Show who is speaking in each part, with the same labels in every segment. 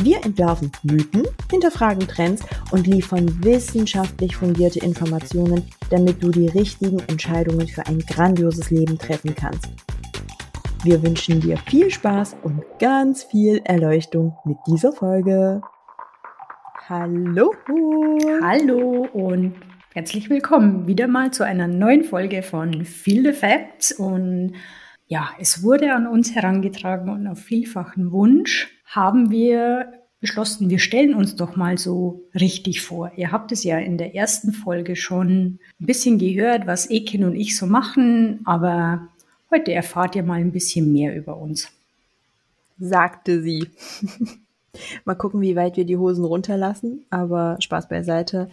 Speaker 1: Wir entwerfen Mythen, hinterfragen Trends und liefern wissenschaftlich fundierte Informationen, damit du die richtigen Entscheidungen für ein grandioses Leben treffen kannst. Wir wünschen dir viel Spaß und ganz viel Erleuchtung mit dieser Folge. Hallo.
Speaker 2: Hallo und herzlich willkommen wieder mal zu einer neuen Folge von Feel the Facts. Und ja, es wurde an uns herangetragen und auf vielfachen Wunsch haben wir beschlossen, wir stellen uns doch mal so richtig vor. Ihr habt es ja in der ersten Folge schon ein bisschen gehört, was Ekin und ich so machen, aber Heute erfahrt ihr mal ein bisschen mehr über uns.
Speaker 1: Sagte sie. mal gucken, wie weit wir die Hosen runterlassen, aber Spaß beiseite.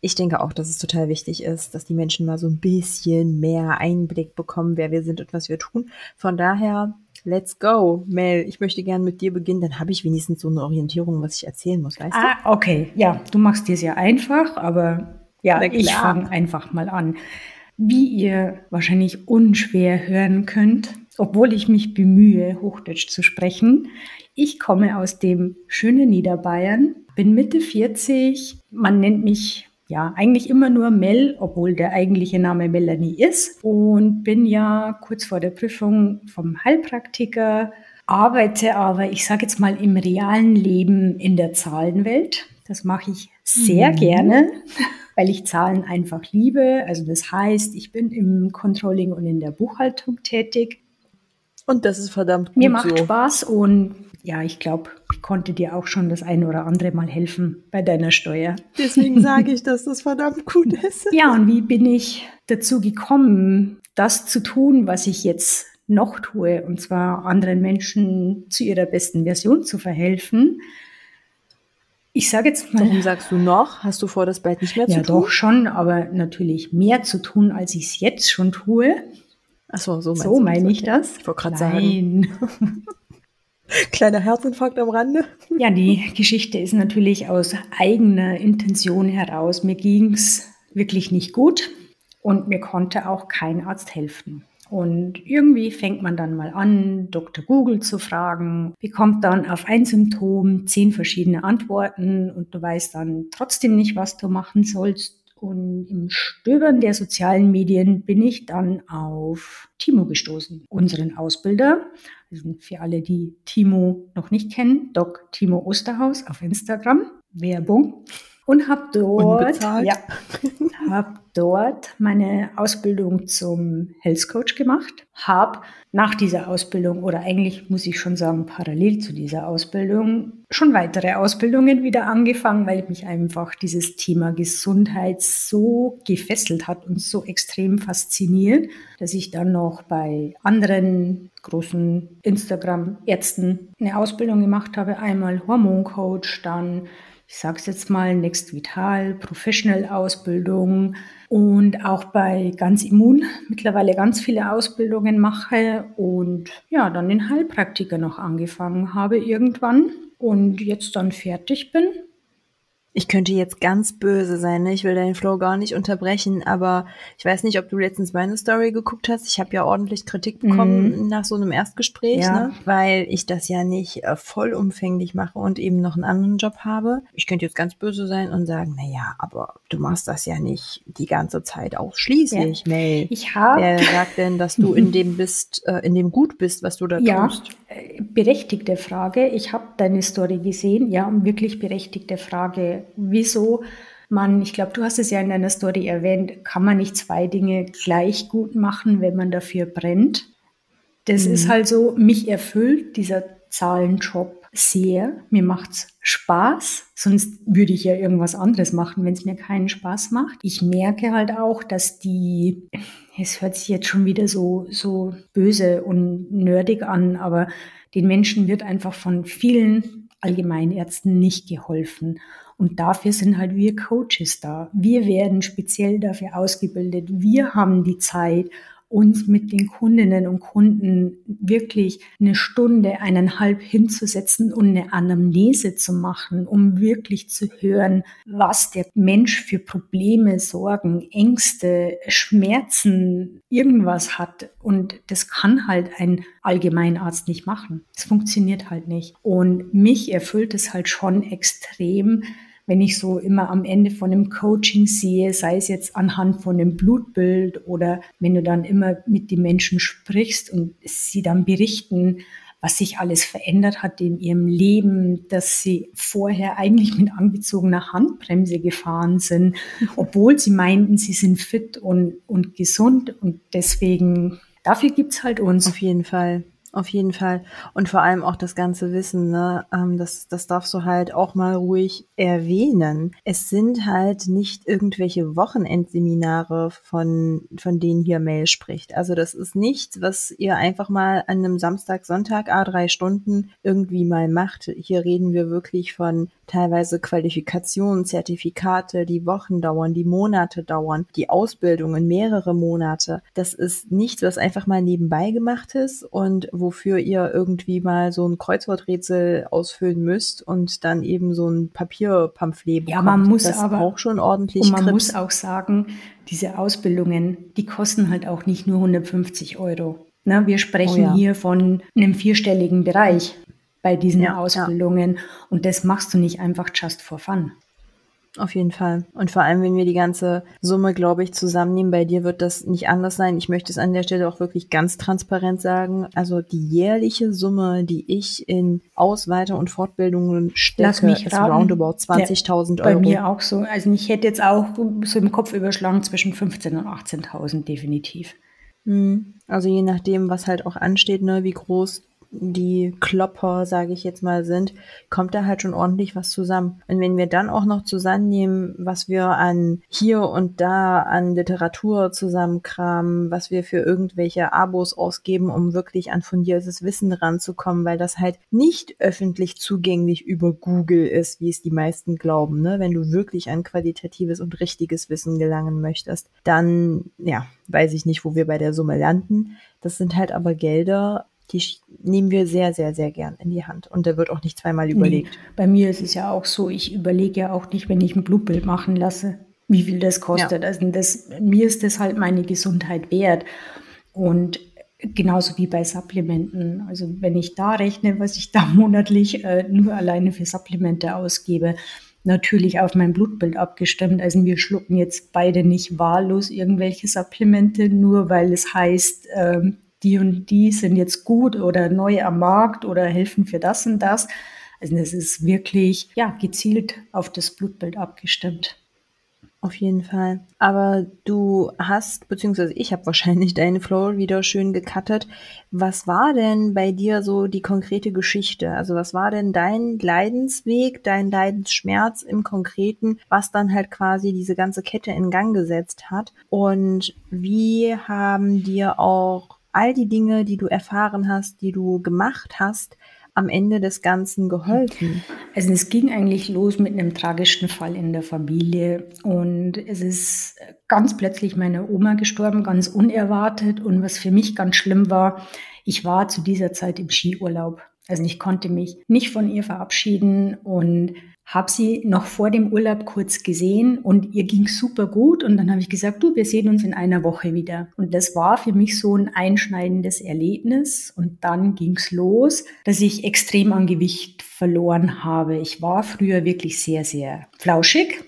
Speaker 1: Ich denke auch, dass es total wichtig ist, dass die Menschen mal so ein bisschen mehr Einblick bekommen, wer wir sind und was wir tun. Von daher, let's go. Mel, ich möchte gerne mit dir beginnen, dann habe ich wenigstens so eine Orientierung, was ich erzählen muss, weißt
Speaker 2: ah, du? okay. Ja, du machst dir sehr einfach, aber ja, ich fange einfach mal an. Wie ihr wahrscheinlich unschwer hören könnt, obwohl ich mich bemühe, Hochdeutsch zu sprechen, ich komme aus dem schönen Niederbayern, bin Mitte 40, man nennt mich ja eigentlich immer nur Mel, obwohl der eigentliche Name Melanie ist und bin ja kurz vor der Prüfung vom Heilpraktiker, arbeite aber, ich sage jetzt mal, im realen Leben in der Zahlenwelt. Das mache ich sehr mhm. gerne weil ich Zahlen einfach liebe. Also das heißt, ich bin im Controlling und in der Buchhaltung tätig.
Speaker 1: Und das ist verdammt gut
Speaker 2: Mir macht so. Spaß und ja, ich glaube, ich konnte dir auch schon das eine oder andere Mal helfen bei deiner Steuer.
Speaker 1: Deswegen sage ich, dass das verdammt gut ist.
Speaker 2: Ja, und wie bin ich dazu gekommen, das zu tun, was ich jetzt noch tue, und zwar anderen Menschen zu ihrer besten Version zu verhelfen? Ich sage jetzt
Speaker 1: mal. Warum sagst du noch? Hast du vor, das bald nicht mehr
Speaker 2: ja,
Speaker 1: zu tun?
Speaker 2: Ja, doch schon, aber natürlich mehr zu tun, als ich es jetzt schon tue.
Speaker 1: Ach so, so,
Speaker 2: so meine ich das.
Speaker 1: Ich wollte gerade sagen. Kleiner Herzinfarkt am Rande.
Speaker 2: Ja, die Geschichte ist natürlich aus eigener Intention heraus. Mir ging es wirklich nicht gut und mir konnte auch kein Arzt helfen. Und irgendwie fängt man dann mal an, Dr. Google zu fragen, bekommt dann auf ein Symptom zehn verschiedene Antworten und du weißt dann trotzdem nicht, was du machen sollst. Und im Stöbern der sozialen Medien bin ich dann auf Timo gestoßen, unseren Ausbilder. Für alle, die Timo noch nicht kennen, Doc Timo Osterhaus auf Instagram. Werbung und habe dort, ja, hab dort meine Ausbildung zum Health Coach gemacht. Habe nach dieser Ausbildung oder eigentlich muss ich schon sagen parallel zu dieser Ausbildung schon weitere Ausbildungen wieder angefangen, weil mich einfach dieses Thema Gesundheit so gefesselt hat und so extrem fasziniert, dass ich dann noch bei anderen großen Instagram-Ärzten eine Ausbildung gemacht habe. Einmal Hormoncoach, dann ich sage es jetzt mal, Next Vital, Professional Ausbildung und auch bei Ganz Immun mittlerweile ganz viele Ausbildungen mache und ja, dann den Heilpraktiker noch angefangen habe irgendwann und jetzt dann fertig bin
Speaker 1: ich könnte jetzt ganz böse sein, ne? ich will deinen Flow gar nicht unterbrechen, aber ich weiß nicht, ob du letztens meine Story geguckt hast. Ich habe ja ordentlich Kritik bekommen mhm. nach so einem Erstgespräch, ja. ne? weil ich das ja nicht äh, vollumfänglich mache und eben noch einen anderen Job habe. Ich könnte jetzt ganz böse sein und sagen, na ja, aber du machst das ja nicht die ganze Zeit ausschließlich, ja. Mel.
Speaker 2: Ich habe.
Speaker 1: Wer sagt denn, dass du in dem bist, äh, in dem gut bist, was du da
Speaker 2: ja,
Speaker 1: tust?
Speaker 2: Äh, berechtigte Frage. Ich habe deine Story gesehen, ja, wirklich berechtigte Frage wieso man, ich glaube, du hast es ja in deiner Story erwähnt, kann man nicht zwei Dinge gleich gut machen, wenn man dafür brennt. Das mhm. ist halt so, mich erfüllt dieser Zahlenjob sehr. Mir macht's Spaß, sonst würde ich ja irgendwas anderes machen, wenn es mir keinen Spaß macht. Ich merke halt auch, dass die, es hört sich jetzt schon wieder so, so böse und nerdig an, aber den Menschen wird einfach von vielen Allgemeinärzten nicht geholfen. Und dafür sind halt wir Coaches da. Wir werden speziell dafür ausgebildet. Wir haben die Zeit uns mit den Kundinnen und Kunden wirklich eine Stunde, eineinhalb hinzusetzen und eine Anamnese zu machen, um wirklich zu hören, was der Mensch für Probleme, Sorgen, Ängste, Schmerzen, irgendwas hat. Und das kann halt ein Allgemeinarzt nicht machen. Das funktioniert halt nicht. Und mich erfüllt es halt schon extrem, wenn ich so immer am Ende von einem Coaching sehe, sei es jetzt anhand von einem Blutbild oder wenn du dann immer mit den Menschen sprichst und sie dann berichten, was sich alles verändert hat in ihrem Leben, dass sie vorher eigentlich mit angezogener Handbremse gefahren sind, obwohl sie meinten, sie sind fit und, und gesund. Und deswegen, dafür gibt's halt uns.
Speaker 1: Auf jeden Fall. Auf jeden Fall. Und vor allem auch das ganze Wissen, ne? Ähm, das, das darfst du halt auch mal ruhig erwähnen. Es sind halt nicht irgendwelche Wochenendseminare, von, von denen hier Mail spricht. Also das ist nichts, was ihr einfach mal an einem Samstag, Sonntag, a drei Stunden irgendwie mal macht. Hier reden wir wirklich von teilweise Qualifikationen, Zertifikate, die Wochen dauern, die Monate dauern, die Ausbildungen mehrere Monate. Das ist nichts, was einfach mal nebenbei gemacht ist und wofür ihr irgendwie mal so ein Kreuzworträtsel ausfüllen müsst und dann eben so ein Papierpamphlet
Speaker 2: bekommt. Ja, man muss
Speaker 1: das
Speaker 2: aber
Speaker 1: auch schon ordentlich.
Speaker 2: Und man Krips. muss auch sagen, diese Ausbildungen, die kosten halt auch nicht nur 150 Euro. Na, wir sprechen oh ja. hier von einem vierstelligen Bereich bei diesen ja, Ausbildungen. Ja. Und das machst du nicht einfach just for fun.
Speaker 1: Auf jeden Fall. Und vor allem, wenn wir die ganze Summe, glaube ich, zusammennehmen, bei dir wird das nicht anders sein. Ich möchte es an der Stelle auch wirklich ganz transparent sagen. Also die jährliche Summe, die ich in Aus-, Weiter- und Fortbildungen stecke, Lass mich ist roundabout 20.000 Euro.
Speaker 2: Bei mir auch so. Also ich hätte jetzt auch so im Kopf überschlagen zwischen 15.000 und 18.000 definitiv.
Speaker 1: Hm. Also je nachdem, was halt auch ansteht, ne, wie groß die Klopper, sage ich jetzt mal, sind, kommt da halt schon ordentlich was zusammen. Und wenn wir dann auch noch zusammennehmen, was wir an hier und da an Literatur zusammenkramen, was wir für irgendwelche Abos ausgeben, um wirklich an fundiertes Wissen ranzukommen, weil das halt nicht öffentlich zugänglich über Google ist, wie es die meisten glauben. Ne? Wenn du wirklich an qualitatives und richtiges Wissen gelangen möchtest, dann, ja, weiß ich nicht, wo wir bei der Summe landen. Das sind halt aber Gelder, die nehmen wir sehr, sehr, sehr gern in die Hand. Und da wird auch nicht zweimal überlegt. Nee,
Speaker 2: bei mir ist es ja auch so, ich überlege ja auch nicht, wenn ich ein Blutbild machen lasse, wie viel das kostet. Ja. Also das, mir ist das halt meine Gesundheit wert. Und genauso wie bei Supplementen. Also wenn ich da rechne, was ich da monatlich äh, nur alleine für Supplemente ausgebe, natürlich auf mein Blutbild abgestimmt. Also wir schlucken jetzt beide nicht wahllos irgendwelche Supplemente, nur weil es heißt, ähm, die und die sind jetzt gut oder neu am Markt oder helfen für das und das. Also es ist wirklich ja gezielt auf das Blutbild abgestimmt.
Speaker 1: Auf jeden Fall. Aber du hast, beziehungsweise ich habe wahrscheinlich deinen Flow wieder schön gecuttet. Was war denn bei dir so die konkrete Geschichte? Also was war denn dein Leidensweg, dein Leidensschmerz im Konkreten, was dann halt quasi diese ganze Kette in Gang gesetzt hat? Und wie haben dir auch all die Dinge, die du erfahren hast, die du gemacht hast, am Ende des Ganzen geholfen?
Speaker 2: Also es ging eigentlich los mit einem tragischen Fall in der Familie und es ist ganz plötzlich meine Oma gestorben, ganz unerwartet und was für mich ganz schlimm war, ich war zu dieser Zeit im Skiurlaub. Also ich konnte mich nicht von ihr verabschieden und habe sie noch vor dem Urlaub kurz gesehen und ihr ging super gut und dann habe ich gesagt, du, wir sehen uns in einer Woche wieder. Und das war für mich so ein einschneidendes Erlebnis und dann ging's los, dass ich extrem an Gewicht verloren habe. Ich war früher wirklich sehr, sehr flauschig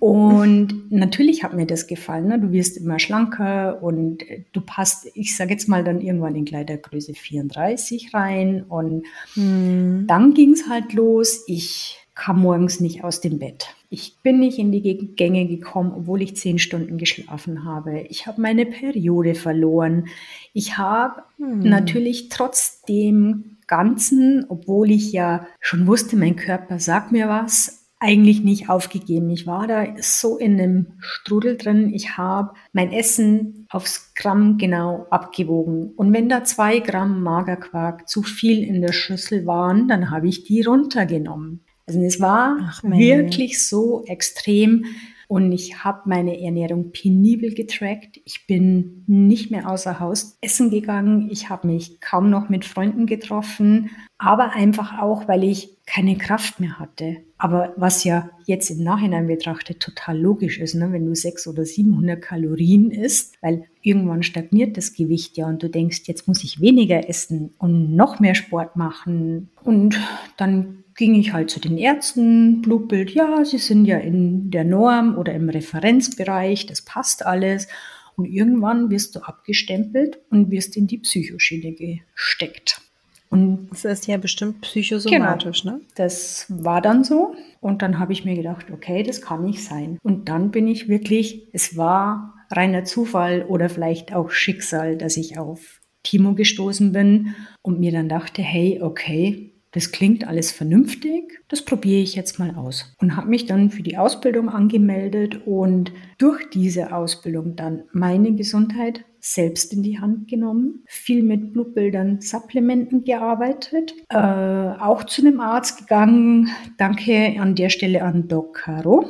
Speaker 2: und natürlich hat mir das gefallen. Ne? Du wirst immer schlanker und du passt, ich sage jetzt mal, dann irgendwann in Kleidergröße 34 rein. Und hm. dann ging es halt los. Ich kam morgens nicht aus dem Bett. Ich bin nicht in die Gänge gekommen, obwohl ich zehn Stunden geschlafen habe. Ich habe meine Periode verloren. Ich habe hm. natürlich trotzdem Ganzen, obwohl ich ja schon wusste, mein Körper sagt mir was, eigentlich nicht aufgegeben. Ich war da so in einem Strudel drin. Ich habe mein Essen aufs Gramm genau abgewogen. Und wenn da zwei Gramm Magerquark zu viel in der Schüssel waren, dann habe ich die runtergenommen. Also es war Ach, wirklich so extrem, und ich habe meine Ernährung penibel getrackt. Ich bin nicht mehr außer Haus essen gegangen. Ich habe mich kaum noch mit Freunden getroffen, aber einfach auch, weil ich keine Kraft mehr hatte. Aber was ja jetzt im Nachhinein betrachtet total logisch ist, ne? wenn du 600 oder 700 Kalorien isst, weil irgendwann stagniert das Gewicht ja und du denkst, jetzt muss ich weniger essen und noch mehr Sport machen. Und dann ging ich halt zu den Ärzten, Blutbild, ja, sie sind ja in der Norm oder im Referenzbereich, das passt alles. Und irgendwann wirst du abgestempelt und wirst in die Psychoschiene gesteckt.
Speaker 1: Und das ist ja bestimmt psychosomatisch, genau, ne?
Speaker 2: Das war dann so. Und dann habe ich mir gedacht, okay, das kann nicht sein. Und dann bin ich wirklich, es war reiner Zufall oder vielleicht auch Schicksal, dass ich auf Timo gestoßen bin und mir dann dachte, hey, okay, das klingt alles vernünftig, das probiere ich jetzt mal aus. Und habe mich dann für die Ausbildung angemeldet und durch diese Ausbildung dann meine Gesundheit selbst in die Hand genommen, viel mit Blutbildern, Supplementen gearbeitet, äh, auch zu einem Arzt gegangen. Danke an der Stelle an Doc Caro.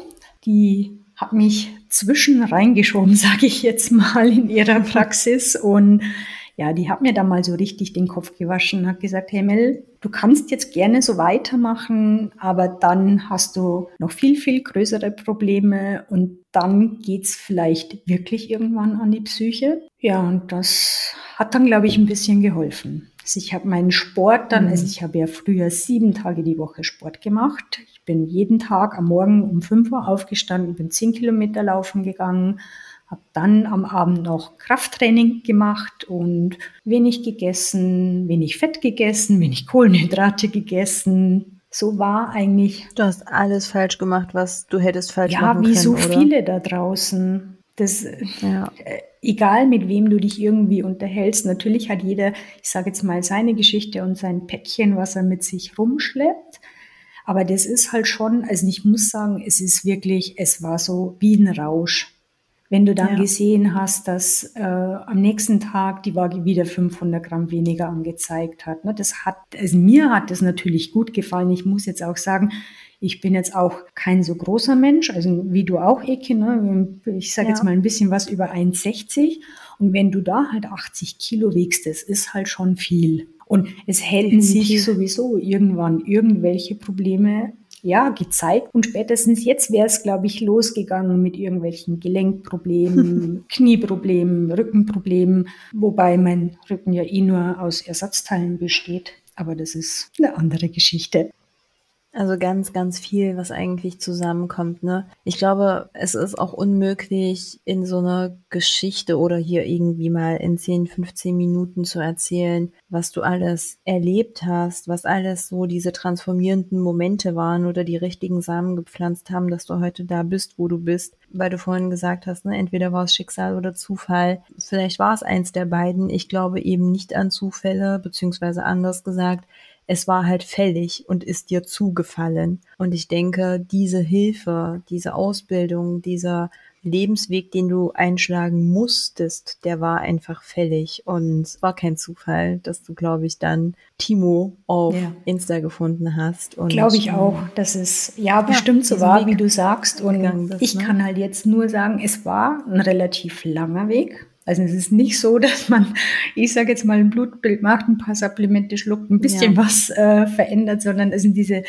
Speaker 2: Die hat mich zwischen reingeschoben, sage ich jetzt mal, in ihrer Praxis und ja, die hat mir da mal so richtig den Kopf gewaschen, hat gesagt, hey Mel, du kannst jetzt gerne so weitermachen, aber dann hast du noch viel, viel größere Probleme und dann geht's vielleicht wirklich irgendwann an die Psyche. Ja, und das hat dann, glaube ich, ein bisschen geholfen. Also ich habe meinen Sport dann, also mhm. ich habe ja früher sieben Tage die Woche Sport gemacht. Ich bin jeden Tag am Morgen um fünf Uhr aufgestanden, bin zehn Kilometer laufen gegangen, habe dann am Abend noch Krafttraining gemacht und wenig gegessen, wenig Fett gegessen, wenig Kohlenhydrate gegessen. So war eigentlich.
Speaker 1: Du hast alles falsch gemacht, was du hättest falsch
Speaker 2: ja,
Speaker 1: machen
Speaker 2: können.
Speaker 1: Ja,
Speaker 2: wie so oder? viele da draußen. Das, ja. äh, egal mit wem du dich irgendwie unterhältst, natürlich hat jeder, ich sage jetzt mal, seine Geschichte und sein Päckchen, was er mit sich rumschleppt. Aber das ist halt schon, also ich muss sagen, es ist wirklich, es war so wie ein Rausch. Wenn du dann ja. gesehen hast, dass äh, am nächsten Tag die Waage wieder 500 Gramm weniger angezeigt hat. Ne? Das hat, also mir hat das natürlich gut gefallen. Ich muss jetzt auch sagen, ich bin jetzt auch kein so großer Mensch, also wie du auch, Eke. Ne? Ich sage ja. jetzt mal ein bisschen was über 1,60. Und wenn du da halt 80 Kilo wiegst, das ist halt schon viel. Und es hält mhm. sich sowieso irgendwann irgendwelche Probleme ja, gezeigt. Und spätestens jetzt wäre es, glaube ich, losgegangen mit irgendwelchen Gelenkproblemen, Knieproblemen, Rückenproblemen, wobei mein Rücken ja eh nur aus Ersatzteilen besteht. Aber das ist eine andere Geschichte.
Speaker 1: Also ganz, ganz viel, was eigentlich zusammenkommt. Ne? Ich glaube, es ist auch unmöglich, in so einer Geschichte oder hier irgendwie mal in 10, 15 Minuten zu erzählen, was du alles erlebt hast, was alles so diese transformierenden Momente waren oder die richtigen Samen gepflanzt haben, dass du heute da bist, wo du bist. Weil du vorhin gesagt hast, ne, entweder war es Schicksal oder Zufall. Vielleicht war es eins der beiden. Ich glaube eben nicht an Zufälle, beziehungsweise anders gesagt, es war halt fällig und ist dir zugefallen. Und ich denke, diese Hilfe, diese Ausbildung, dieser Lebensweg, den du einschlagen musstest, der war einfach fällig und es war kein Zufall, dass du, glaube ich, dann Timo auf ja. Insta gefunden hast.
Speaker 2: Glaube ich auch, dass es ja bestimmt ja, so war, Weg wie du sagst. Und bist, ich ne? kann halt jetzt nur sagen, es war ein relativ langer Weg. Also es ist nicht so, dass man, ich sage jetzt mal, ein Blutbild macht, ein paar Supplemente schluckt, ein bisschen ja. was äh, verändert, sondern es sind diese,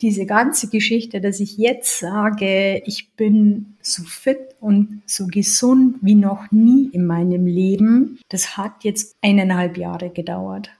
Speaker 2: diese ganze Geschichte, dass ich jetzt sage, ich bin so fit und so gesund wie noch nie in meinem Leben, das hat jetzt eineinhalb Jahre gedauert.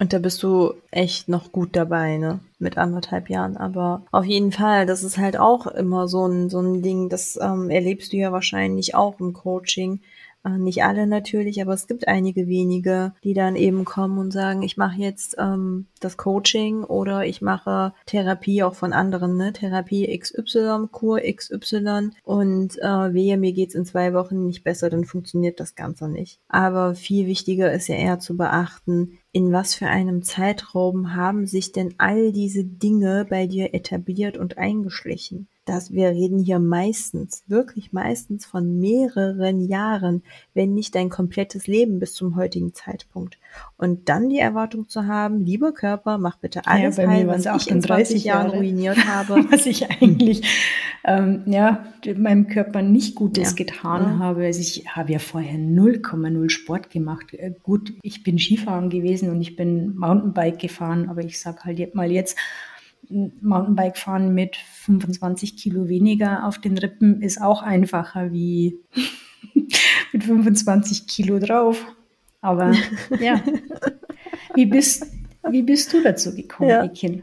Speaker 1: Und da bist du echt noch gut dabei, ne? Mit anderthalb Jahren. Aber auf jeden Fall, das ist halt auch immer so ein, so ein Ding, das ähm, erlebst du ja wahrscheinlich auch im Coaching. Äh, nicht alle natürlich, aber es gibt einige wenige, die dann eben kommen und sagen, ich mache jetzt ähm, das Coaching oder ich mache Therapie auch von anderen, ne? Therapie XY, Kur XY und äh, wehe, mir geht's in zwei Wochen nicht besser, dann funktioniert das Ganze nicht. Aber viel wichtiger ist ja eher zu beachten, in was für einem Zeitraum haben sich denn all diese Dinge bei dir etabliert und eingeschlichen? Dass wir reden hier meistens, wirklich meistens von mehreren Jahren, wenn nicht dein komplettes Leben bis zum heutigen Zeitpunkt. Und dann die Erwartung zu haben, lieber Körper, mach bitte alles ja, heil, was ich in 30 Jahren Jahre, ruiniert habe.
Speaker 2: was ich eigentlich ähm, ja, meinem Körper nicht Gutes ja. getan ja. habe. Also ich habe ja vorher 0,0 Sport gemacht. Äh, gut, ich bin Skifahren gewesen und ich bin Mountainbike gefahren, aber ich sag halt mal jetzt, Mountainbike fahren mit 25 Kilo weniger auf den Rippen ist auch einfacher wie mit 25 Kilo drauf. Aber ja, wie bist, wie bist du dazu gekommen, ja. Ekin?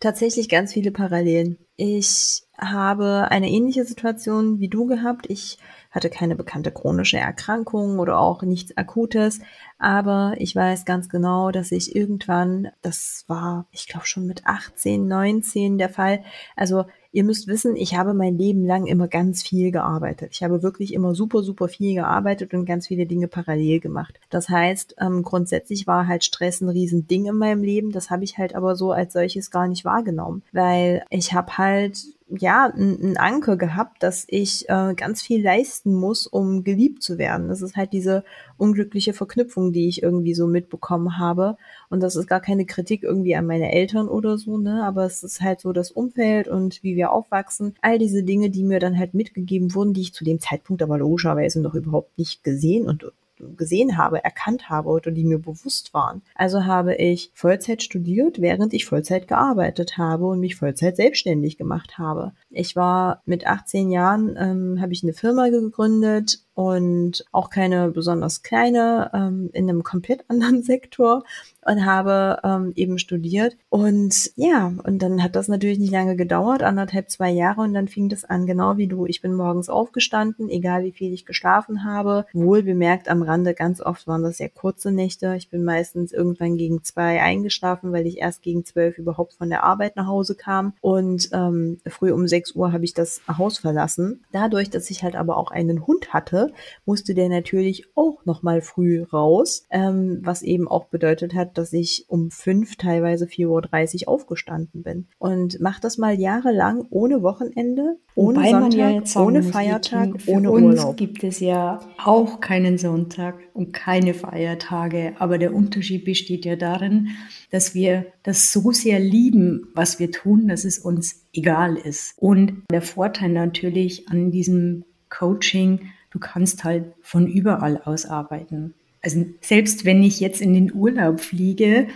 Speaker 1: Tatsächlich ganz viele Parallelen. Ich habe eine ähnliche Situation wie du gehabt. Ich hatte keine bekannte chronische Erkrankung oder auch nichts Akutes. Aber ich weiß ganz genau, dass ich irgendwann, das war, ich glaube schon mit 18, 19 der Fall. Also ihr müsst wissen, ich habe mein Leben lang immer ganz viel gearbeitet. Ich habe wirklich immer super, super viel gearbeitet und ganz viele Dinge parallel gemacht. Das heißt, ähm, grundsätzlich war halt Stress ein Riesending in meinem Leben. Das habe ich halt aber so als solches gar nicht wahrgenommen, weil ich habe halt ja, ein, Anker gehabt, dass ich äh, ganz viel leisten muss, um geliebt zu werden. Das ist halt diese unglückliche Verknüpfung, die ich irgendwie so mitbekommen habe. Und das ist gar keine Kritik irgendwie an meine Eltern oder so, ne? Aber es ist halt so das Umfeld und wie wir aufwachsen. All diese Dinge, die mir dann halt mitgegeben wurden, die ich zu dem Zeitpunkt aber logischerweise noch überhaupt nicht gesehen und gesehen habe, erkannt habe oder die mir bewusst waren. Also habe ich Vollzeit studiert, während ich Vollzeit gearbeitet habe und mich Vollzeit selbstständig gemacht habe. Ich war mit 18 Jahren, ähm, habe ich eine Firma gegründet und auch keine besonders kleine, ähm, in einem komplett anderen Sektor und habe ähm, eben studiert. Und ja, und dann hat das natürlich nicht lange gedauert, anderthalb, zwei Jahre und dann fing das an, genau wie du. Ich bin morgens aufgestanden, egal wie viel ich geschlafen habe. Wohl bemerkt am Rande, ganz oft waren das sehr kurze Nächte. Ich bin meistens irgendwann gegen zwei eingeschlafen, weil ich erst gegen zwölf überhaupt von der Arbeit nach Hause kam. Und ähm, früh um sechs Uhr habe ich das Haus verlassen. Dadurch, dass ich halt aber auch einen Hund hatte, musste der natürlich auch nochmal früh raus, ähm, was eben auch bedeutet hat, dass ich um fünf, teilweise 4.30 Uhr aufgestanden bin. Und mach das mal jahrelang ohne Wochenende, ohne Wobei Sonntag, ja ohne Feiertag, ohne uns Urlaub.
Speaker 2: gibt es ja auch keinen Sonntag und keine Feiertage, aber der Unterschied besteht ja darin, dass wir das so sehr lieben, was wir tun, dass es uns egal ist. Und der Vorteil natürlich an diesem Coaching, du kannst halt von überall aus arbeiten. Also selbst wenn ich jetzt in den Urlaub fliege,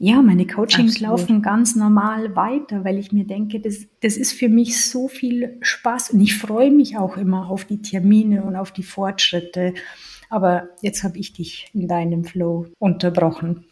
Speaker 2: ja, meine Coachings Absolut. laufen ganz normal weiter, weil ich mir denke, das, das ist für mich so viel Spaß und ich freue mich auch immer auf die Termine und auf die Fortschritte. Aber jetzt habe ich dich in deinem Flow unterbrochen.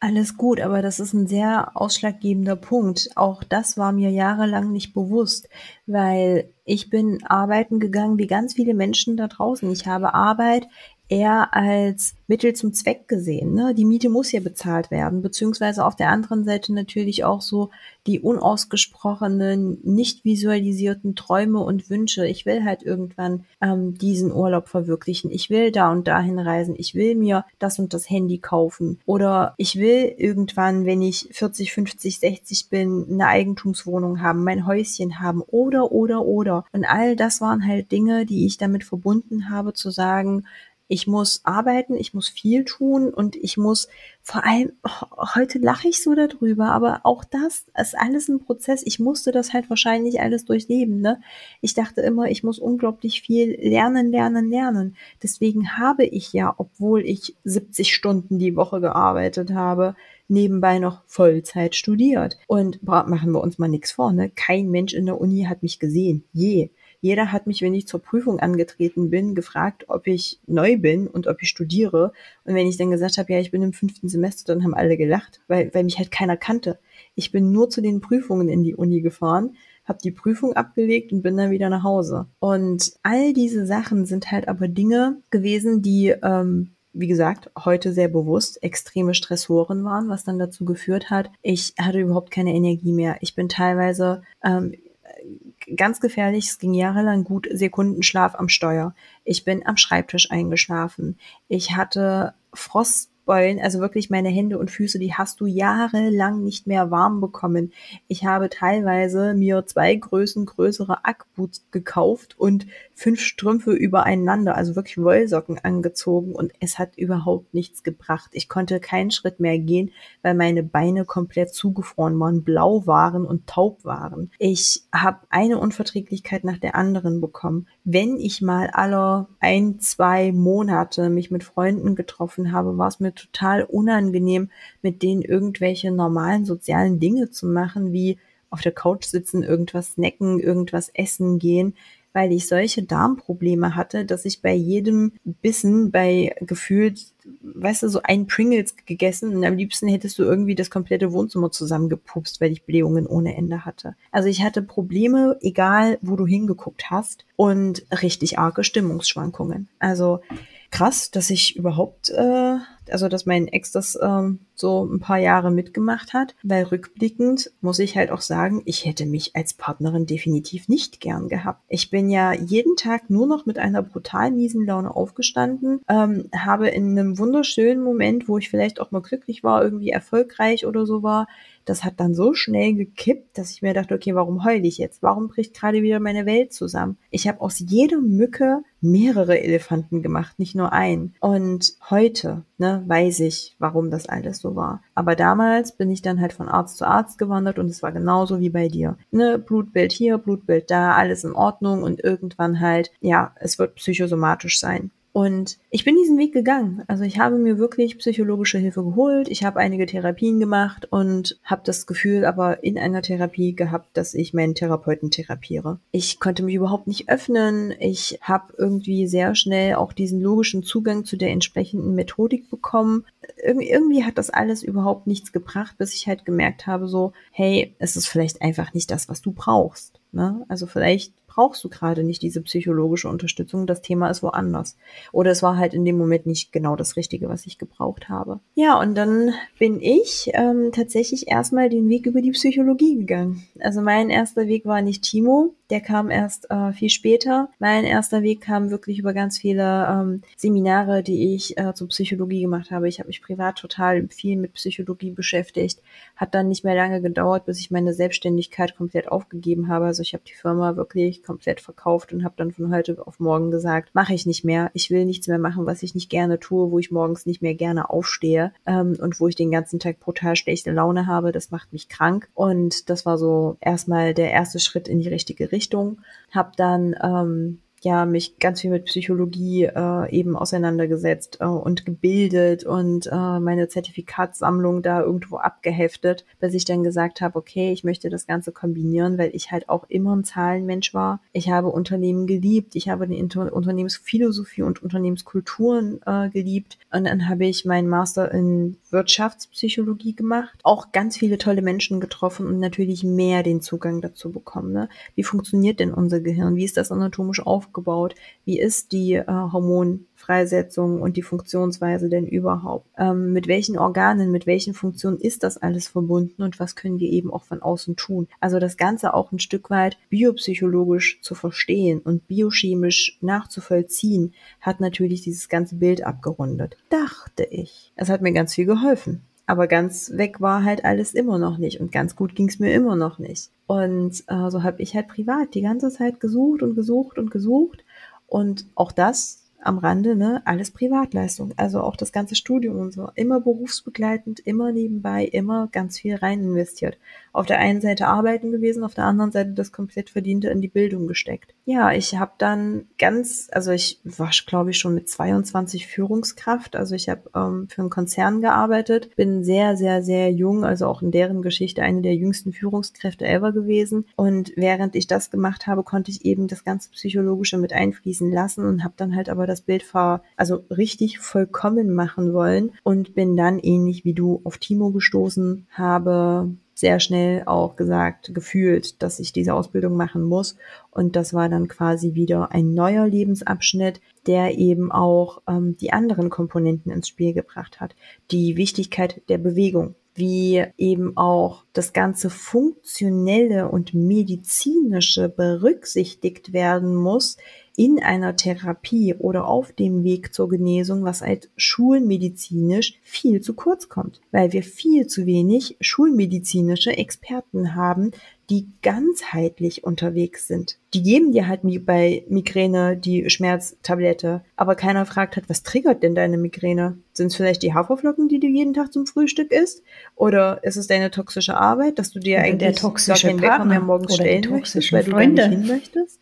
Speaker 1: Alles gut, aber das ist ein sehr ausschlaggebender Punkt. Auch das war mir jahrelang nicht bewusst, weil ich bin arbeiten gegangen wie ganz viele Menschen da draußen. Ich habe Arbeit eher als Mittel zum Zweck gesehen. Ne? Die Miete muss ja bezahlt werden, beziehungsweise auf der anderen Seite natürlich auch so die unausgesprochenen, nicht visualisierten Träume und Wünsche. Ich will halt irgendwann ähm, diesen Urlaub verwirklichen. Ich will da und dahin reisen. Ich will mir das und das Handy kaufen. Oder ich will irgendwann, wenn ich 40, 50, 60 bin, eine Eigentumswohnung haben, mein Häuschen haben. Oder, oder, oder. Und all das waren halt Dinge, die ich damit verbunden habe, zu sagen, ich muss arbeiten, ich muss viel tun und ich muss vor allem, oh, heute lache ich so darüber, aber auch das ist alles ein Prozess. Ich musste das halt wahrscheinlich alles durchleben. Ne? Ich dachte immer, ich muss unglaublich viel lernen, lernen, lernen. Deswegen habe ich ja, obwohl ich 70 Stunden die Woche gearbeitet habe, nebenbei noch Vollzeit studiert. Und machen wir uns mal nichts vor, ne? Kein Mensch in der Uni hat mich gesehen. Je. Jeder hat mich, wenn ich zur Prüfung angetreten bin, gefragt, ob ich neu bin und ob ich studiere. Und wenn ich dann gesagt habe, ja, ich bin im fünften Semester, dann haben alle gelacht, weil, weil mich halt keiner kannte. Ich bin nur zu den Prüfungen in die Uni gefahren, habe die Prüfung abgelegt und bin dann wieder nach Hause. Und all diese Sachen sind halt aber Dinge gewesen, die ähm, wie gesagt, heute sehr bewusst extreme Stressoren waren, was dann dazu geführt hat, ich hatte überhaupt keine Energie mehr. Ich bin teilweise ähm, ganz gefährlich, es ging jahrelang gut, Sekundenschlaf am Steuer. Ich bin am Schreibtisch eingeschlafen. Ich hatte Frost Beulen, also wirklich meine Hände und Füße, die hast du jahrelang nicht mehr warm bekommen. Ich habe teilweise mir zwei Größen größere Ackboots gekauft und fünf Strümpfe übereinander, also wirklich Wollsocken angezogen und es hat überhaupt nichts gebracht. Ich konnte keinen Schritt mehr gehen, weil meine Beine komplett zugefroren waren, blau waren und taub waren. Ich habe eine Unverträglichkeit nach der anderen bekommen. Wenn ich mal alle ein, zwei Monate mich mit Freunden getroffen habe, war es mir total unangenehm, mit denen irgendwelche normalen sozialen Dinge zu machen, wie auf der Couch sitzen, irgendwas snacken, irgendwas essen gehen weil ich solche Darmprobleme hatte, dass ich bei jedem Bissen, bei gefühlt, weißt du, so ein Pringles gegessen und am liebsten hättest du irgendwie das komplette Wohnzimmer zusammengepupst, weil ich Blähungen ohne Ende hatte. Also ich hatte Probleme, egal wo du hingeguckt hast und richtig arge Stimmungsschwankungen. Also krass, dass ich überhaupt, äh, also dass mein Ex das ähm, so ein paar Jahre mitgemacht hat, weil rückblickend muss ich halt auch sagen, ich hätte mich als Partnerin definitiv nicht gern gehabt. Ich bin ja jeden Tag nur noch mit einer brutal miesen Laune aufgestanden, ähm, habe in einem wunderschönen Moment, wo ich vielleicht auch mal glücklich war, irgendwie erfolgreich oder so war, das hat dann so schnell gekippt, dass ich mir dachte, okay, warum heule ich jetzt? Warum bricht gerade wieder meine Welt zusammen? Ich habe aus jeder Mücke mehrere Elefanten gemacht, nicht nur einen. Und heute, ne, weiß ich, warum das alles so war. Aber damals bin ich dann halt von Arzt zu Arzt gewandert und es war genauso wie bei dir. Ne, Blutbild hier, Blutbild da, alles in Ordnung und irgendwann halt, ja, es wird psychosomatisch sein. Und ich bin diesen Weg gegangen. Also ich habe mir wirklich psychologische Hilfe geholt. Ich habe einige Therapien gemacht und habe das Gefühl aber in einer Therapie gehabt, dass ich meinen Therapeuten therapiere. Ich konnte mich überhaupt nicht öffnen. Ich habe irgendwie sehr schnell auch diesen logischen Zugang zu der entsprechenden Methodik bekommen. Irgendwie, irgendwie hat das alles überhaupt nichts gebracht, bis ich halt gemerkt habe, so, hey, es ist vielleicht einfach nicht das, was du brauchst. Ne? Also vielleicht brauchst du gerade nicht diese psychologische Unterstützung, das Thema ist woanders. Oder es war halt in dem Moment nicht genau das Richtige, was ich gebraucht habe. Ja, und dann bin ich ähm, tatsächlich erstmal den Weg über die Psychologie gegangen. Also mein erster Weg war nicht Timo, der kam erst äh, viel später. Mein erster Weg kam wirklich über ganz viele ähm, Seminare, die ich äh, zur Psychologie gemacht habe. Ich habe mich privat total viel mit Psychologie beschäftigt. Hat dann nicht mehr lange gedauert, bis ich meine Selbstständigkeit komplett aufgegeben habe. Also ich habe die Firma wirklich komplett verkauft und habe dann von heute auf morgen gesagt, mache ich nicht mehr. Ich will nichts mehr machen, was ich nicht gerne tue, wo ich morgens nicht mehr gerne aufstehe ähm, und wo ich den ganzen Tag brutal schlechte Laune habe. Das macht mich krank. Und das war so erstmal der erste Schritt in die richtige Richtung. Hab dann ähm, ja mich ganz viel mit Psychologie äh, eben auseinandergesetzt äh, und gebildet und äh, meine Zertifikatssammlung da irgendwo abgeheftet, bis ich dann gesagt habe, okay, ich möchte das Ganze kombinieren, weil ich halt auch immer ein Zahlenmensch war. Ich habe Unternehmen geliebt, ich habe die Inter Unternehmensphilosophie und Unternehmenskulturen äh, geliebt und dann habe ich meinen Master in Wirtschaftspsychologie gemacht, auch ganz viele tolle Menschen getroffen und natürlich mehr den Zugang dazu bekommen. Ne? Wie funktioniert denn unser Gehirn? Wie ist das anatomisch aufgebaut? Aufgebaut? Wie ist die äh, Hormonfreisetzung und die Funktionsweise denn überhaupt? Ähm, mit welchen Organen, mit welchen Funktionen ist das alles verbunden und was können wir eben auch von außen tun? Also das Ganze auch ein Stück weit biopsychologisch zu verstehen und biochemisch nachzuvollziehen, hat natürlich dieses ganze Bild abgerundet. Dachte ich. Es hat mir ganz viel geholfen. Aber ganz weg war halt alles immer noch nicht und ganz gut ging es mir immer noch nicht. Und äh, so habe ich halt privat die ganze Zeit gesucht und gesucht und gesucht. Und auch das am Rande, ne, alles Privatleistung. Also auch das ganze Studium und so. Immer berufsbegleitend, immer nebenbei, immer ganz viel rein investiert. Auf der einen Seite arbeiten gewesen, auf der anderen Seite das komplett Verdiente in die Bildung gesteckt. Ja, ich habe dann ganz, also ich war, glaube ich, schon mit 22 Führungskraft. Also ich habe ähm, für einen Konzern gearbeitet, bin sehr, sehr, sehr jung, also auch in deren Geschichte eine der jüngsten Führungskräfte ever gewesen. Und während ich das gemacht habe, konnte ich eben das ganze Psychologische mit einfließen lassen und habe dann halt aber das Bild ver, also richtig vollkommen machen wollen und bin dann ähnlich wie du auf Timo gestoßen, habe sehr schnell auch gesagt, gefühlt, dass ich diese Ausbildung machen muss. Und das war dann quasi wieder ein neuer Lebensabschnitt, der eben auch ähm, die anderen Komponenten ins Spiel gebracht hat. Die Wichtigkeit der Bewegung, wie eben auch das ganze Funktionelle und Medizinische berücksichtigt werden muss in einer Therapie oder auf dem Weg zur Genesung, was halt schulmedizinisch viel zu kurz kommt, weil wir viel zu wenig schulmedizinische Experten haben, die ganzheitlich unterwegs sind. Die geben dir halt bei Migräne die Schmerztablette, aber keiner fragt halt, was triggert denn deine Migräne? Sind es vielleicht die Haferflocken, die du jeden Tag zum Frühstück isst? Oder ist es deine toxische Arbeit, dass du dir eigentlich der
Speaker 2: toxische gar keinen Wecker mehr morgens stellen möchtest,
Speaker 1: weil du da nicht hin möchtest?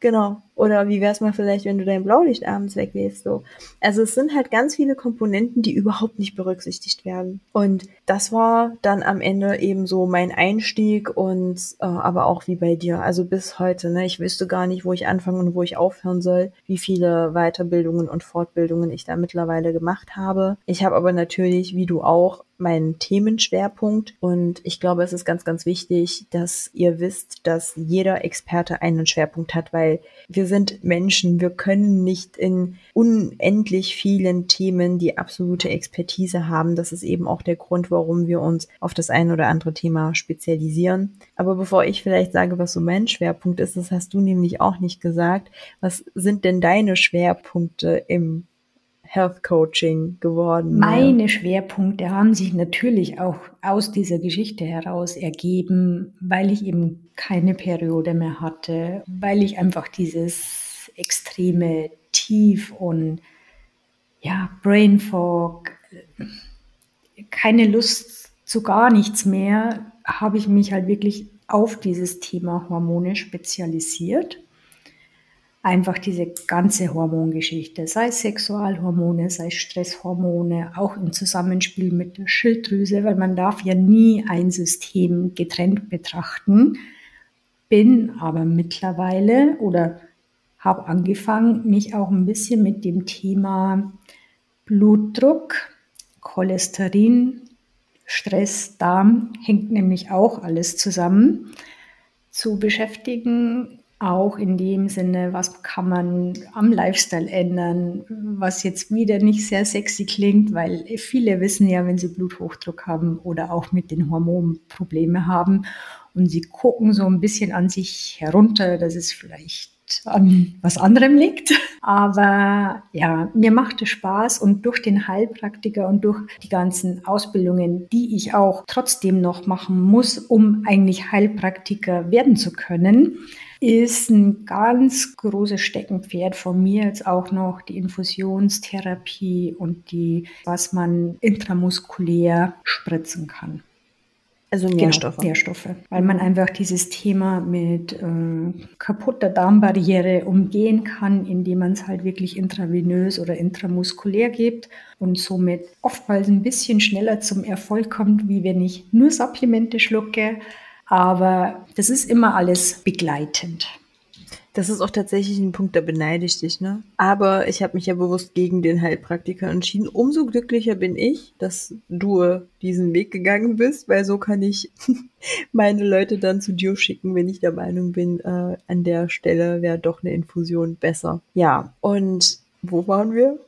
Speaker 1: Genau. Oder wie wär's mal vielleicht, wenn du dein Blaulicht abends weglässt, so. Also es sind halt ganz viele Komponenten, die überhaupt nicht berücksichtigt werden. Und das war dann am Ende eben so mein Einstieg und äh, aber auch wie bei dir. Also bis heute, ne? Ich wüsste gar nicht, wo ich anfangen und wo ich aufhören soll, wie viele Weiterbildungen und Fortbildungen ich da mittlerweile gemacht habe. Ich habe aber natürlich, wie du auch, meinen Themenschwerpunkt. Und ich glaube, es ist ganz, ganz wichtig, dass ihr wisst, dass jeder Experte einen Schwerpunkt hat, weil wir sind Menschen. Wir können nicht in unendlich vielen Themen die absolute Expertise haben. Das ist eben auch der Grund, warum wir uns auf das ein oder andere Thema spezialisieren. Aber bevor ich vielleicht sage, was so mein Schwerpunkt ist, das hast du nämlich auch nicht gesagt. Was sind denn deine Schwerpunkte im Health Coaching geworden?
Speaker 2: Meine. Schwerpunkte haben sich natürlich auch aus dieser Geschichte heraus ergeben, weil ich eben keine Periode mehr hatte, weil ich einfach dieses extreme Tief und ja, Brain Fog, keine Lust zu gar nichts mehr, habe ich mich halt wirklich auf dieses Thema Hormone spezialisiert einfach diese ganze Hormongeschichte, sei es Sexualhormone, sei es Stresshormone, auch im Zusammenspiel mit der Schilddrüse, weil man darf ja nie ein System getrennt betrachten. Bin aber mittlerweile oder habe angefangen, mich auch ein bisschen mit dem Thema Blutdruck, Cholesterin, Stress, Darm, hängt nämlich auch alles zusammen, zu beschäftigen, auch in dem Sinne, was kann man am Lifestyle ändern, was jetzt wieder nicht sehr sexy klingt, weil viele wissen ja, wenn sie Bluthochdruck haben oder auch mit den Hormonen Probleme haben und sie gucken so ein bisschen an sich herunter, dass es vielleicht an was anderem liegt. Aber ja, mir macht es Spaß und durch den Heilpraktiker und durch die ganzen Ausbildungen, die ich auch trotzdem noch machen muss, um eigentlich Heilpraktiker werden zu können, ist ein ganz großes Steckenpferd von mir jetzt auch noch die Infusionstherapie und die, was man intramuskulär spritzen kann.
Speaker 1: Also Nährstoffe.
Speaker 2: Genau, Nährstoffe. Weil man einfach dieses Thema mit äh, kaputter Darmbarriere umgehen kann, indem man es halt wirklich intravenös oder intramuskulär gibt und somit oftmals ein bisschen schneller zum Erfolg kommt, wie wenn ich nur Supplemente schlucke. Aber das ist immer alles begleitend.
Speaker 1: Das ist auch tatsächlich ein Punkt, da beneide ich dich, ne? Aber ich habe mich ja bewusst gegen den Heilpraktiker entschieden. Umso glücklicher bin ich, dass du diesen Weg gegangen bist, weil so kann ich meine Leute dann zu dir schicken, wenn ich der Meinung bin, äh, an der Stelle wäre doch eine Infusion besser. Ja, und wo waren wir?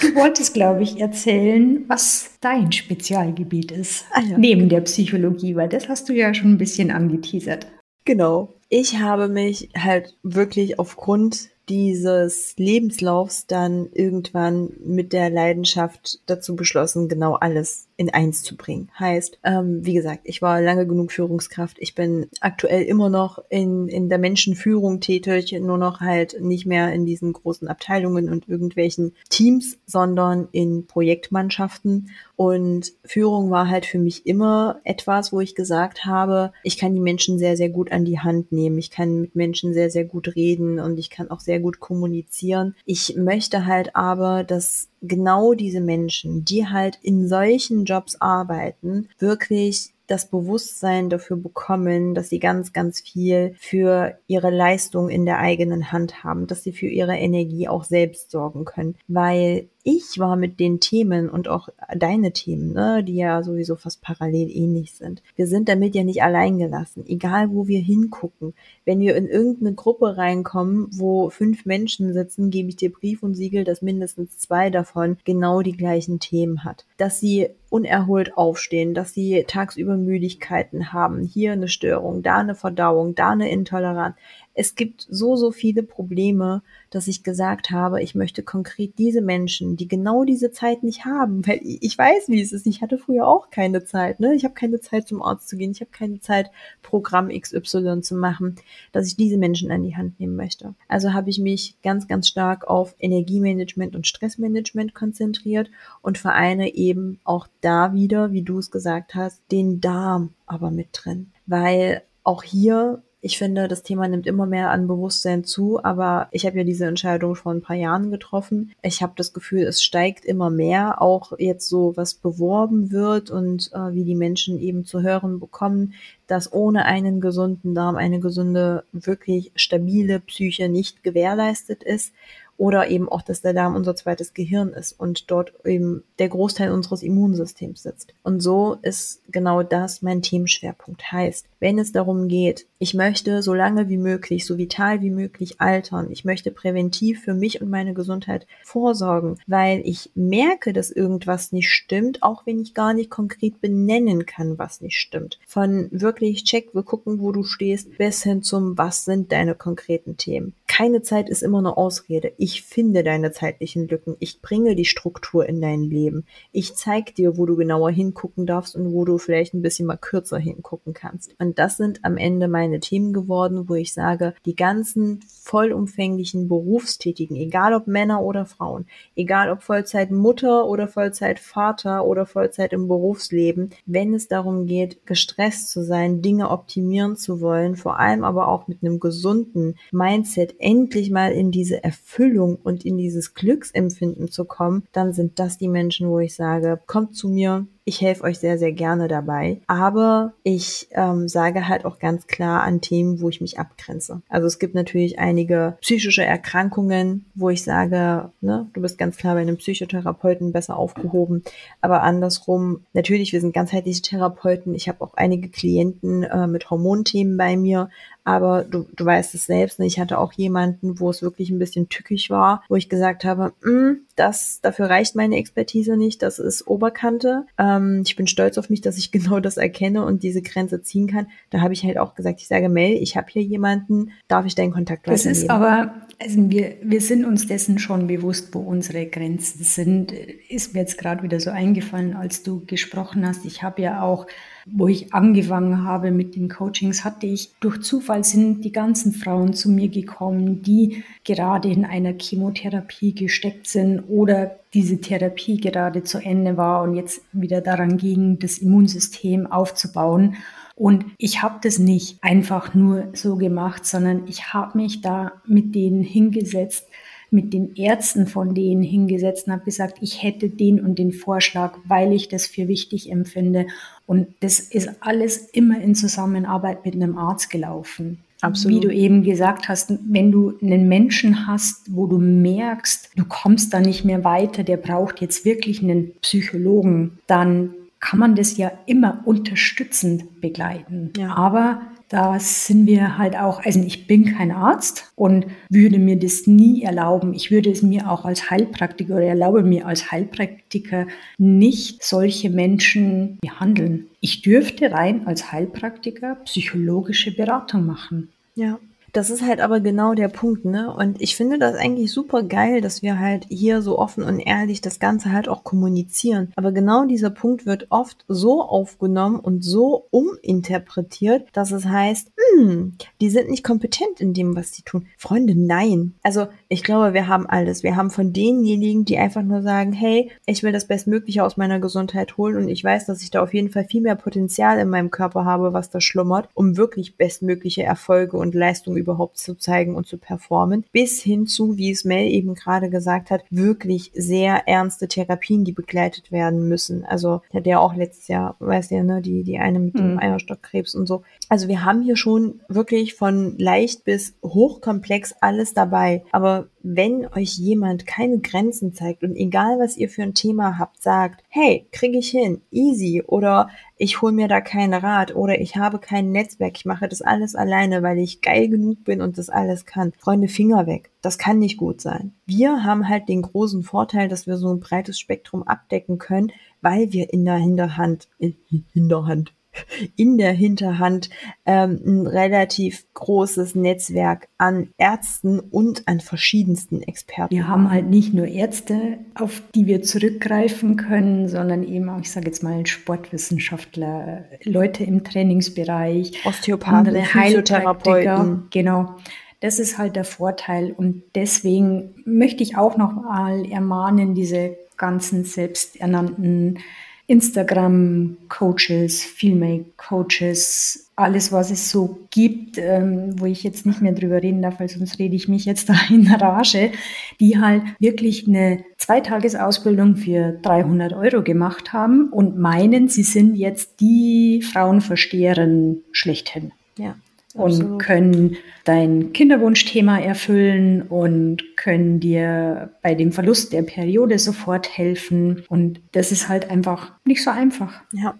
Speaker 2: Du wolltest, glaube ich, erzählen, was dein Spezialgebiet ist. Ah, ja. Neben der Psychologie, weil das hast du ja schon ein bisschen angeteasert.
Speaker 1: Genau. Ich habe mich halt wirklich aufgrund dieses Lebenslaufs dann irgendwann mit der Leidenschaft dazu beschlossen, genau alles in eins zu bringen. Heißt, ähm, wie gesagt, ich war lange genug Führungskraft. Ich bin aktuell immer noch in, in der Menschenführung tätig, nur noch halt nicht mehr in diesen großen Abteilungen und irgendwelchen Teams, sondern in Projektmannschaften. Und Führung war halt für mich immer etwas, wo ich gesagt habe, ich kann die Menschen sehr, sehr gut an die Hand nehmen. Ich kann mit Menschen sehr, sehr gut reden und ich kann auch sehr gut kommunizieren. Ich möchte halt aber, dass genau diese Menschen, die halt in solchen Jobs arbeiten, wirklich das Bewusstsein dafür bekommen, dass sie ganz, ganz viel für ihre Leistung in der eigenen Hand haben, dass sie für ihre Energie auch selbst sorgen können. Weil ich war mit den Themen und auch deine Themen, ne, die ja sowieso fast parallel ähnlich sind. Wir sind damit ja nicht allein gelassen, egal wo wir hingucken. Wenn wir in irgendeine Gruppe reinkommen, wo fünf Menschen sitzen, gebe ich dir Brief und Siegel, dass mindestens zwei davon genau die gleichen Themen hat. Dass sie unerholt aufstehen, dass sie tagsüber Müdigkeiten haben, hier eine Störung, da eine Verdauung, da eine Intoleranz. Es gibt so, so viele Probleme, dass ich gesagt habe, ich möchte konkret diese Menschen, die genau diese Zeit nicht haben, weil ich weiß, wie es ist. Ich hatte früher auch keine Zeit. Ne? Ich habe keine Zeit, zum Arzt zu gehen. Ich habe keine Zeit, Programm XY zu machen, dass ich diese Menschen an die Hand nehmen möchte. Also habe ich mich ganz, ganz stark auf Energiemanagement und Stressmanagement konzentriert und vereine eben auch da wieder, wie du es gesagt hast, den Darm aber mit drin. Weil auch hier ich finde, das Thema nimmt immer mehr an Bewusstsein zu, aber ich habe ja diese Entscheidung vor ein paar Jahren getroffen. Ich habe das Gefühl, es steigt immer mehr, auch jetzt so, was beworben wird und äh, wie die Menschen eben zu hören bekommen, dass ohne einen gesunden Darm eine gesunde, wirklich stabile Psyche nicht gewährleistet ist oder eben auch, dass der Darm unser zweites Gehirn ist und dort eben der Großteil unseres Immunsystems sitzt. Und so ist genau das mein Themenschwerpunkt. Heißt, wenn es darum geht, ich möchte so lange wie möglich, so vital wie möglich altern, ich möchte präventiv für mich und meine Gesundheit vorsorgen, weil ich merke, dass irgendwas nicht stimmt, auch wenn ich gar nicht konkret benennen kann, was nicht stimmt. Von wirklich check, wir gucken, wo du stehst, bis hin zum, was sind deine konkreten Themen. Keine Zeit ist immer eine Ausrede. Ich finde deine zeitlichen Lücken. Ich bringe die Struktur in dein Leben. Ich zeige dir, wo du genauer hingucken darfst und wo du vielleicht ein bisschen mal kürzer hingucken kannst. Und das sind am Ende meine Themen geworden, wo ich sage, die ganzen vollumfänglichen Berufstätigen, egal ob Männer oder Frauen, egal ob Vollzeit Mutter oder Vollzeit Vater oder Vollzeit im Berufsleben, wenn es darum geht, gestresst zu sein, Dinge optimieren zu wollen, vor allem aber auch mit einem gesunden Mindset endlich mal in diese Erfüllung und in dieses Glücksempfinden zu kommen, dann sind das die Menschen, wo ich sage, kommt zu mir, ich helfe euch sehr, sehr gerne dabei. Aber ich ähm, sage halt auch ganz klar an Themen, wo ich mich abgrenze. Also es gibt natürlich einige psychische Erkrankungen, wo ich sage, ne, du bist ganz klar bei einem Psychotherapeuten besser aufgehoben. Aber andersrum, natürlich, wir sind ganzheitliche Therapeuten. Ich habe auch einige Klienten äh, mit Hormonthemen bei mir. Aber du, du weißt es selbst, ne? ich hatte auch jemanden, wo es wirklich ein bisschen tückig war, wo ich gesagt habe, mm, das, dafür reicht meine Expertise nicht, das ist Oberkante. Ähm, ich bin stolz auf mich, dass ich genau das erkenne und diese Grenze ziehen kann. Da habe ich halt auch gesagt, ich sage, Mel, ich habe hier jemanden, darf ich deinen Kontakt
Speaker 2: Das ist aber, also wir, wir sind uns dessen schon bewusst, wo unsere Grenzen sind. Ist mir jetzt gerade wieder so eingefallen, als du gesprochen hast. Ich habe ja auch wo ich angefangen habe mit den Coachings, hatte ich durch Zufall sind die ganzen Frauen zu mir gekommen, die gerade in einer Chemotherapie gesteckt sind oder diese Therapie gerade zu Ende war und jetzt wieder daran ging, das Immunsystem aufzubauen. Und ich habe das nicht einfach nur so gemacht, sondern ich habe mich da mit denen hingesetzt, mit den Ärzten von denen hingesetzt und habe gesagt, ich hätte den und den Vorschlag, weil ich das für wichtig empfinde. Und das ist alles immer in Zusammenarbeit mit einem Arzt gelaufen. Absolut. Wie du eben gesagt hast, wenn du einen Menschen hast, wo du merkst, du kommst da nicht mehr weiter, der braucht jetzt wirklich einen Psychologen, dann kann man das ja immer unterstützend begleiten. Ja. Aber da sind wir halt auch, also ich bin kein Arzt und würde mir das nie erlauben. Ich würde es mir auch als Heilpraktiker oder erlaube mir als Heilpraktiker nicht solche Menschen behandeln. Ich dürfte rein als Heilpraktiker psychologische Beratung machen.
Speaker 1: Ja. Das ist halt aber genau der Punkt, ne? Und ich finde das eigentlich super geil, dass wir halt hier so offen und ehrlich das Ganze halt auch kommunizieren. Aber genau dieser Punkt wird oft so aufgenommen und so uminterpretiert, dass es heißt, hm, die sind nicht kompetent in dem, was sie tun. Freunde, nein. Also ich glaube, wir haben alles. Wir haben von denjenigen, die einfach nur sagen, hey, ich will das Bestmögliche aus meiner Gesundheit holen und ich weiß, dass ich da auf jeden Fall viel mehr Potenzial in meinem Körper habe, was da schlummert, um wirklich bestmögliche Erfolge und Leistungen überhaupt zu zeigen und zu performen, bis hin zu, wie es Mel eben gerade gesagt hat, wirklich sehr ernste Therapien, die begleitet werden müssen. Also der ja auch letztes Jahr, weißt du ja, ne, die, die eine mit dem mhm. Eierstockkrebs und so. Also wir haben hier schon wirklich von leicht bis hochkomplex alles dabei. Aber wenn euch jemand keine Grenzen zeigt und egal was ihr für ein Thema habt, sagt, hey, kriege ich hin, easy oder ich hole mir da keinen Rat oder ich habe kein Netzwerk, ich mache das alles alleine, weil ich geil genug bin und das alles kann. Freunde, Finger weg. Das kann nicht gut sein. Wir haben halt den großen Vorteil, dass wir so ein breites Spektrum abdecken können, weil wir in der Hinterhand, in Hinterhand, in der Hinterhand ähm, ein relativ großes Netzwerk an Ärzten und an verschiedensten Experten.
Speaker 2: Wir haben halt nicht nur Ärzte, auf die wir zurückgreifen können, sondern eben auch, ich sage jetzt mal, Sportwissenschaftler, Leute im Trainingsbereich,
Speaker 1: Osteopathen, Physiotherapeuten.
Speaker 2: Genau. Das ist halt der Vorteil und deswegen möchte ich auch noch mal ermahnen, diese ganzen selbsternannten Instagram-Coaches, Filmake-Coaches, alles, was es so gibt, ähm, wo ich jetzt nicht mehr drüber reden darf, weil sonst rede ich mich jetzt da in Rage, die halt wirklich eine Zweitagesausbildung für 300 Euro gemacht haben und meinen, sie sind jetzt die Frauenversteherin schlechthin.
Speaker 1: Ja
Speaker 2: und Absolut. können dein Kinderwunschthema erfüllen und können dir bei dem Verlust der Periode sofort helfen. Und das ist halt einfach nicht so einfach.
Speaker 1: Ja.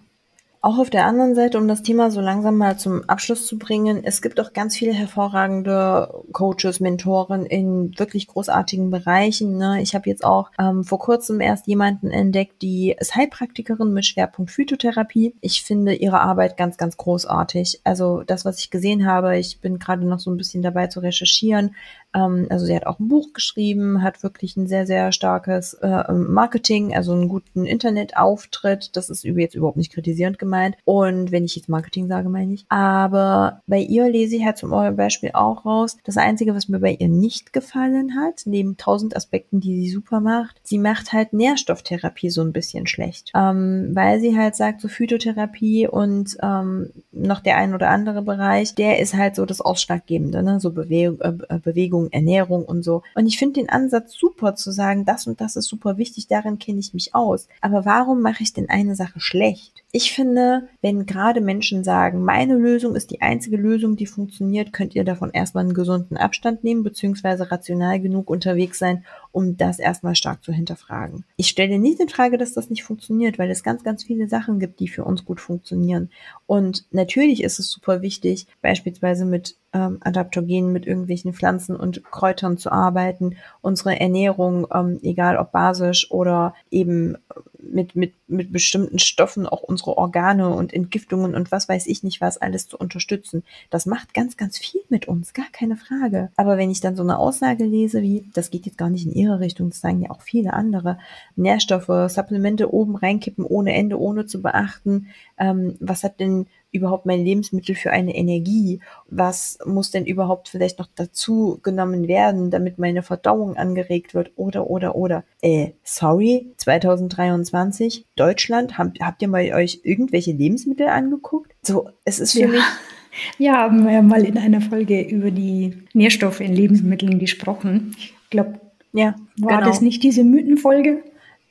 Speaker 1: Auch auf der anderen Seite, um das Thema so langsam mal zum Abschluss zu bringen, es gibt auch ganz viele hervorragende Coaches, Mentoren in wirklich großartigen Bereichen. Ne? Ich habe jetzt auch ähm, vor kurzem erst jemanden entdeckt, die ist Heilpraktikerin mit Schwerpunkt Phytotherapie. Ich finde ihre Arbeit ganz, ganz großartig. Also das, was ich gesehen habe, ich bin gerade noch so ein bisschen dabei zu recherchieren, ähm, also sie hat auch ein Buch geschrieben, hat wirklich ein sehr, sehr starkes äh, Marketing, also einen guten Internetauftritt. Das ist jetzt überhaupt nicht kritisierend gemeint. Und wenn ich jetzt Marketing sage, meine ich. Aber bei ihr lese ich halt zum Beispiel auch raus, das Einzige, was mir bei ihr nicht gefallen hat, neben tausend Aspekten, die sie super macht, sie macht halt Nährstofftherapie so ein bisschen schlecht. Ähm, weil sie halt sagt, so Phytotherapie und ähm, noch der ein oder andere Bereich, der ist halt so das Ausschlaggebende, ne? so Bewegung, äh, Bewegung Bewegung, Ernährung und so. Und ich finde den Ansatz super zu sagen, das und das ist super wichtig, darin kenne ich mich aus. Aber warum mache ich denn eine Sache schlecht? Ich finde, wenn gerade Menschen sagen, meine Lösung ist die einzige Lösung, die funktioniert, könnt ihr davon erstmal einen gesunden Abstand nehmen, beziehungsweise rational genug unterwegs sein, um das erstmal stark zu hinterfragen. Ich stelle nicht in Frage, dass das nicht funktioniert, weil es ganz, ganz viele Sachen gibt, die für uns gut funktionieren. Und natürlich ist es super wichtig, beispielsweise mit ähm, Adaptogenen, mit irgendwelchen Pflanzen und Kräutern zu arbeiten, unsere Ernährung, ähm, egal ob basisch oder eben mit, mit, mit bestimmten Stoffen auch unsere Organe und Entgiftungen und was weiß ich nicht was alles zu unterstützen. Das macht ganz, ganz viel mit uns, gar keine Frage. Aber wenn ich dann so eine Aussage lese wie, das geht jetzt gar nicht in ihre Richtung, das sagen ja auch viele andere, Nährstoffe, Supplemente oben reinkippen ohne Ende, ohne zu beachten, ähm, was hat denn überhaupt mein Lebensmittel für eine Energie? Was muss denn überhaupt vielleicht noch dazu genommen werden, damit meine Verdauung angeregt wird? Oder, oder, oder. Äh, sorry, 2023, Deutschland, habt, habt ihr mal euch irgendwelche Lebensmittel angeguckt? So, es ist für ja. mich
Speaker 2: ja, haben wir ja mal in einer Folge über die Nährstoffe in Lebensmitteln gesprochen. Ich glaube, ja, war genau. das nicht diese Mythenfolge?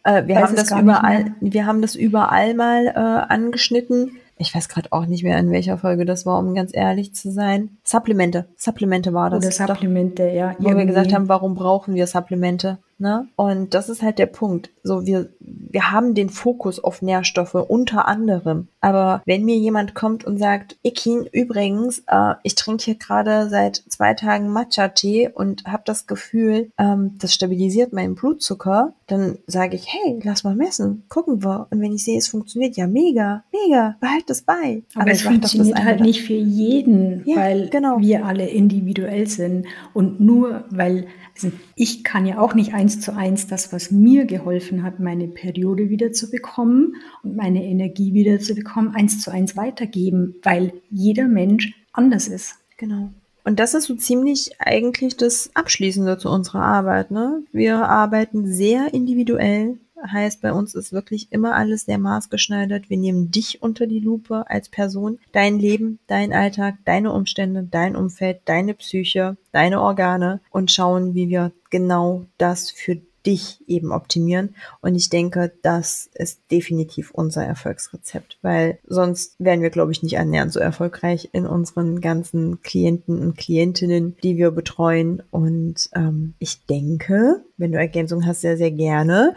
Speaker 1: Äh, wir, haben das überall, wir haben das überall mal äh, angeschnitten ich weiß gerade auch nicht mehr, in welcher Folge das war, um ganz ehrlich zu sein. Supplemente. Supplemente war das.
Speaker 2: Oder Supplemente,
Speaker 1: Doch,
Speaker 2: ja.
Speaker 1: Wo irgendwie. wir gesagt haben, warum brauchen wir Supplemente? Ne? Und das ist halt der Punkt. So, wir, wir haben den Fokus auf Nährstoffe unter anderem. Aber wenn mir jemand kommt und sagt, Ikin, übrigens, äh, ich trinke hier gerade seit zwei Tagen Matcha-Tee und habe das Gefühl, ähm, das stabilisiert meinen Blutzucker, dann sage ich, hey, lass mal messen, gucken wir. Und wenn ich sehe, es funktioniert, ja mega, mega, behalt das bei.
Speaker 2: Aber, Aber es funktioniert halt nicht für jeden, ja, weil genau. wir alle individuell sind. Und nur weil, also ich kann ja auch nicht eins zu eins das, was mir geholfen hat, meine Periode wieder zu bekommen und meine Energie wieder zu bekommen, eins zu eins weitergeben, weil jeder Mensch anders ist.
Speaker 1: Genau. Und das ist so ziemlich eigentlich das Abschließende zu unserer Arbeit. Ne? Wir arbeiten sehr individuell. Heißt, bei uns ist wirklich immer alles sehr maßgeschneidert. Wir nehmen dich unter die Lupe als Person, dein Leben, dein Alltag, deine Umstände, dein Umfeld, deine Psyche, deine Organe und schauen, wie wir genau das für dich eben optimieren. Und ich denke, das ist definitiv unser Erfolgsrezept, weil sonst wären wir, glaube ich, nicht annähernd so erfolgreich in unseren ganzen Klienten und Klientinnen, die wir betreuen. Und ähm, ich denke, wenn du Ergänzung hast, sehr, sehr gerne.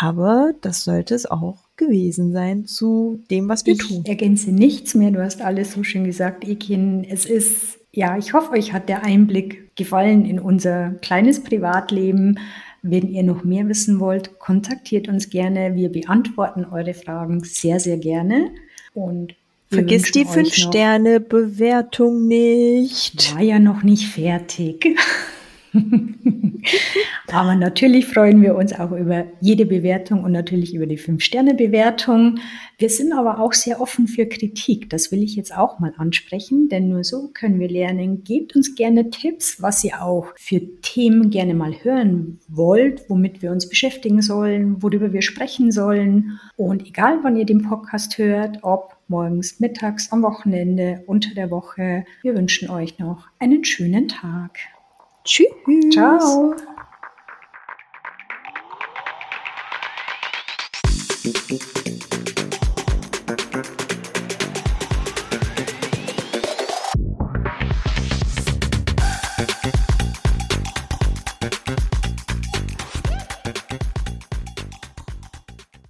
Speaker 1: Aber das sollte es auch gewesen sein zu dem, was wir
Speaker 2: ich
Speaker 1: tun.
Speaker 2: Ich ergänze nichts mehr. Du hast alles so schön gesagt, Ekin. Es ist, ja, ich hoffe, euch hat der Einblick gefallen in unser kleines Privatleben. Wenn ihr noch mehr wissen wollt, kontaktiert uns gerne. Wir beantworten eure Fragen sehr, sehr gerne. Und
Speaker 1: Vergiss die 5-Sterne-Bewertung nicht.
Speaker 2: War ja noch nicht fertig. Aber natürlich freuen wir uns auch über jede Bewertung und natürlich über die 5-Sterne-Bewertung. Wir sind aber auch sehr offen für Kritik. Das will ich jetzt auch mal ansprechen, denn nur so können wir lernen. Gebt uns gerne Tipps, was ihr auch für Themen gerne mal hören wollt, womit wir uns beschäftigen sollen, worüber wir sprechen sollen. Und egal, wann ihr den Podcast hört, ob morgens, mittags, am Wochenende, unter der Woche, wir wünschen euch noch einen schönen Tag.
Speaker 1: Tschüss.
Speaker 2: Ciao.
Speaker 1: Thank you.